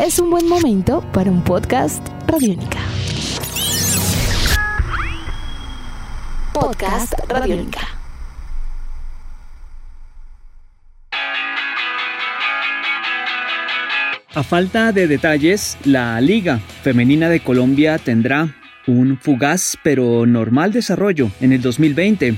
es un buen momento para un podcast Radiónica. Podcast Radiónica. A falta de detalles, la Liga Femenina de Colombia tendrá un fugaz pero normal desarrollo en el 2020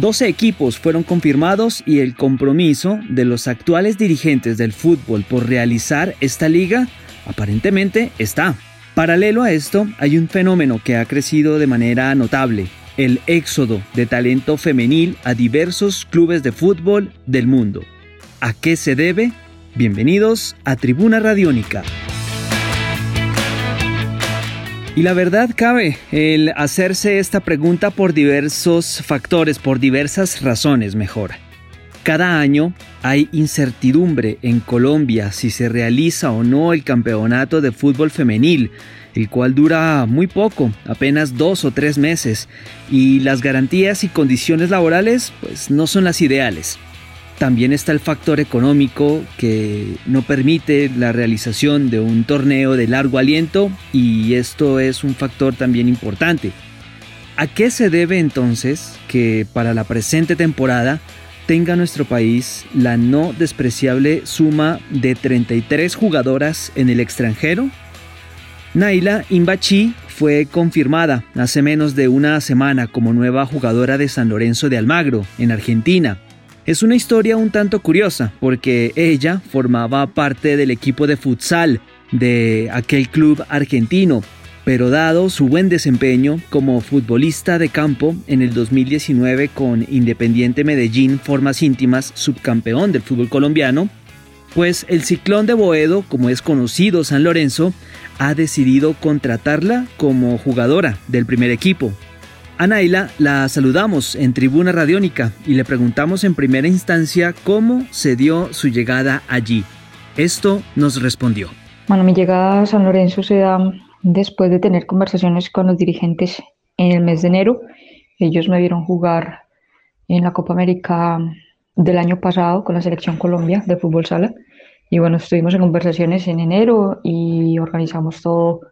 12 equipos fueron confirmados y el compromiso de los actuales dirigentes del fútbol por realizar esta liga aparentemente está. Paralelo a esto, hay un fenómeno que ha crecido de manera notable, el éxodo de talento femenil a diversos clubes de fútbol del mundo. ¿A qué se debe? Bienvenidos a Tribuna Radiónica. Y la verdad cabe el hacerse esta pregunta por diversos factores, por diversas razones mejor. Cada año hay incertidumbre en Colombia si se realiza o no el campeonato de fútbol femenil, el cual dura muy poco, apenas dos o tres meses, y las garantías y condiciones laborales pues no son las ideales. También está el factor económico que no permite la realización de un torneo de largo aliento y esto es un factor también importante. ¿A qué se debe entonces que para la presente temporada tenga nuestro país la no despreciable suma de 33 jugadoras en el extranjero? Naila Imbachi fue confirmada hace menos de una semana como nueva jugadora de San Lorenzo de Almagro, en Argentina. Es una historia un tanto curiosa porque ella formaba parte del equipo de futsal de aquel club argentino, pero dado su buen desempeño como futbolista de campo en el 2019 con Independiente Medellín Formas Íntimas, subcampeón del fútbol colombiano, pues el Ciclón de Boedo, como es conocido San Lorenzo, ha decidido contratarla como jugadora del primer equipo. A Naila la saludamos en Tribuna Radiónica y le preguntamos en primera instancia cómo se dio su llegada allí. Esto nos respondió. Bueno, mi llegada a San Lorenzo se da después de tener conversaciones con los dirigentes en el mes de enero. Ellos me vieron jugar en la Copa América del año pasado con la selección Colombia de fútbol sala. Y bueno, estuvimos en conversaciones en enero y organizamos todo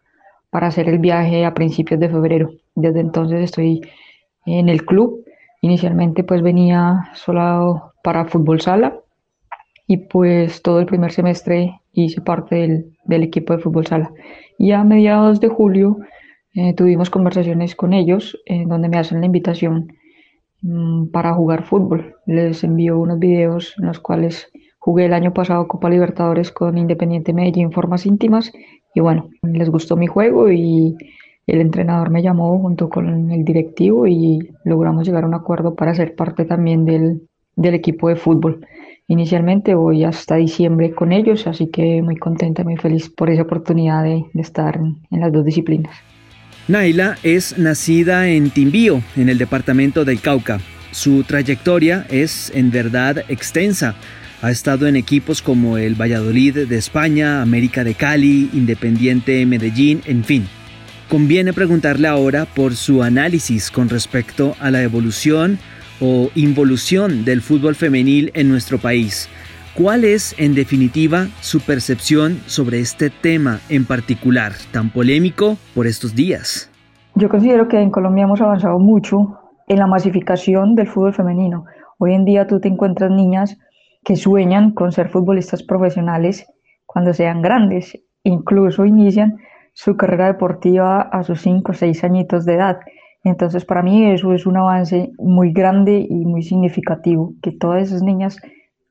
para hacer el viaje a principios de febrero. Desde entonces estoy en el club. Inicialmente pues venía solo para fútbol sala y pues todo el primer semestre hice parte del, equipo de fútbol sala. Y a mediados de julio eh, tuvimos conversaciones con ellos en donde me hacen la invitación mm, para jugar fútbol. Les envío unos videos en los cuales jugué el año pasado Copa Libertadores con Independiente Medellín formas íntimas y bueno, les gustó mi juego y el entrenador me llamó junto con el directivo y logramos llegar a un acuerdo para ser parte también del, equipo de fútbol. Inicialmente voy hasta diciembre con ellos, así que muy contenta, muy feliz por esa oportunidad de, estar en, en las dos disciplinas. Naila es nacida en Timbío, en el departamento del Cauca. Su trayectoria es en verdad extensa. Ha estado en equipos como el Valladolid de España, América de Cali, Independiente Medellín, en fin. Conviene preguntarle ahora por su análisis con respecto a la evolución o involución del fútbol femenil en nuestro país. ¿Cuál es, en definitiva, su percepción sobre este tema en particular, tan polémico por estos días? Yo considero que en Colombia hemos avanzado mucho en la masificación del fútbol femenino. Hoy en día tú te encuentras niñas que sueñan con ser futbolistas profesionales cuando sean grandes, incluso inician su carrera deportiva a sus 5 o 6 añitos de edad. Entonces, para mí eso es un avance muy grande y muy significativo, que todas esas niñas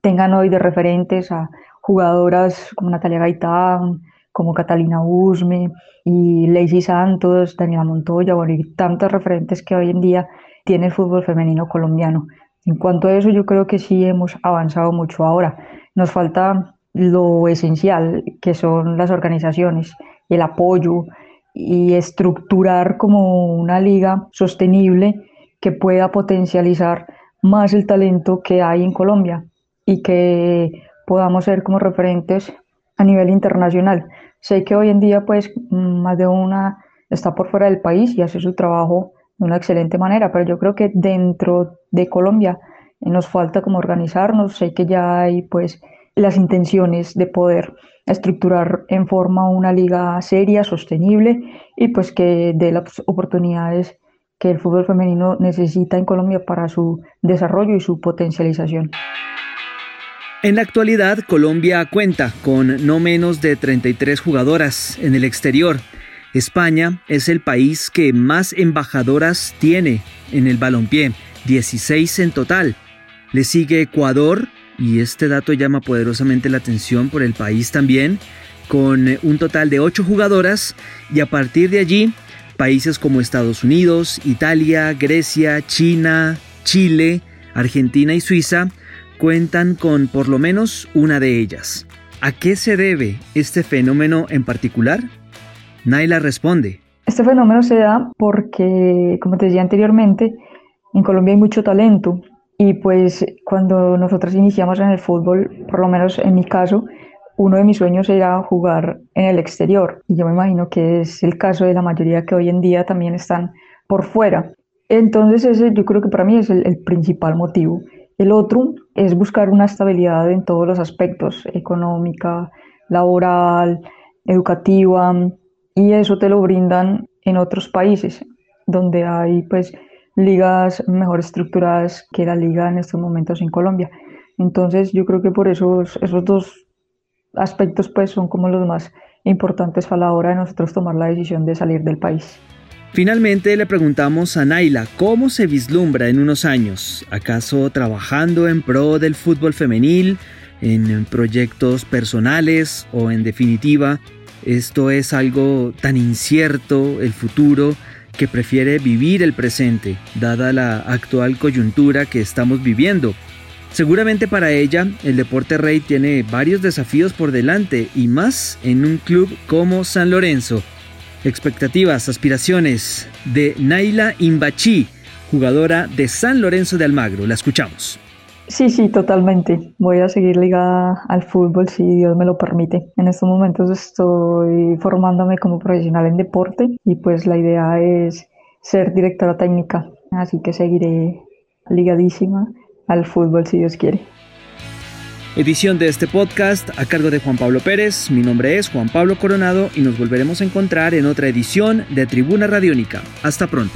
tengan hoy de referentes a jugadoras como Natalia Gaitán, como Catalina Usme y Lacey Santos, Daniela Montoya, bueno, y tantos referentes que hoy en día tiene el fútbol femenino colombiano. En cuanto a eso, yo creo que sí hemos avanzado mucho ahora. Nos falta lo esencial, que son las organizaciones, el apoyo y estructurar como una liga sostenible que pueda potencializar más el talento que hay en Colombia y que podamos ser como referentes a nivel internacional. Sé que hoy en día pues más de una está por fuera del país y hace su trabajo de una excelente manera, pero yo creo que dentro de Colombia nos falta como organizarnos, sé que ya hay pues las intenciones de poder estructurar en forma una liga seria, sostenible y pues que dé las oportunidades que el fútbol femenino necesita en Colombia para su desarrollo y su potencialización. En la actualidad, Colombia cuenta con no menos de 33 jugadoras en el exterior. España es el país que más embajadoras tiene en el balompié, 16 en total. Le sigue Ecuador, y este dato llama poderosamente la atención por el país también, con un total de 8 jugadoras, y a partir de allí, países como Estados Unidos, Italia, Grecia, China, Chile, Argentina y Suiza cuentan con por lo menos una de ellas. ¿A qué se debe este fenómeno en particular? Naila responde. Este fenómeno se da porque, como te decía anteriormente, en Colombia hay mucho talento y pues cuando nosotros iniciamos en el fútbol, por lo menos en mi caso, uno de mis sueños era jugar en el exterior y yo me imagino que es el caso de la mayoría que hoy en día también están por fuera. Entonces ese yo creo que para mí es el, el principal motivo. El otro es buscar una estabilidad en todos los aspectos, económica, laboral, educativa, y eso te lo brindan en otros países, donde hay pues ligas mejor estructuradas que la liga en estos momentos en Colombia. Entonces yo creo que por eso esos dos aspectos pues son como los más importantes a la hora de nosotros tomar la decisión de salir del país. Finalmente le preguntamos a Naila cómo se vislumbra en unos años, acaso trabajando en pro del fútbol femenil, en proyectos personales o en definitiva, esto es algo tan incierto, el futuro, que prefiere vivir el presente, dada la actual coyuntura que estamos viviendo. Seguramente para ella el deporte rey tiene varios desafíos por delante y más en un club como San Lorenzo, expectativas, aspiraciones de Naila Imbachi, jugadora de San Lorenzo de Almagro. La escuchamos. Sí, sí, totalmente. Voy a seguir ligada al fútbol si Dios me lo permite. En estos momentos estoy formándome como profesional en deporte y pues la idea es ser directora técnica. Así que seguiré ligadísima al fútbol si Dios quiere. Edición de este podcast a cargo de Juan Pablo Pérez. Mi nombre es Juan Pablo Coronado y nos volveremos a encontrar en otra edición de Tribuna Radiónica. Hasta pronto.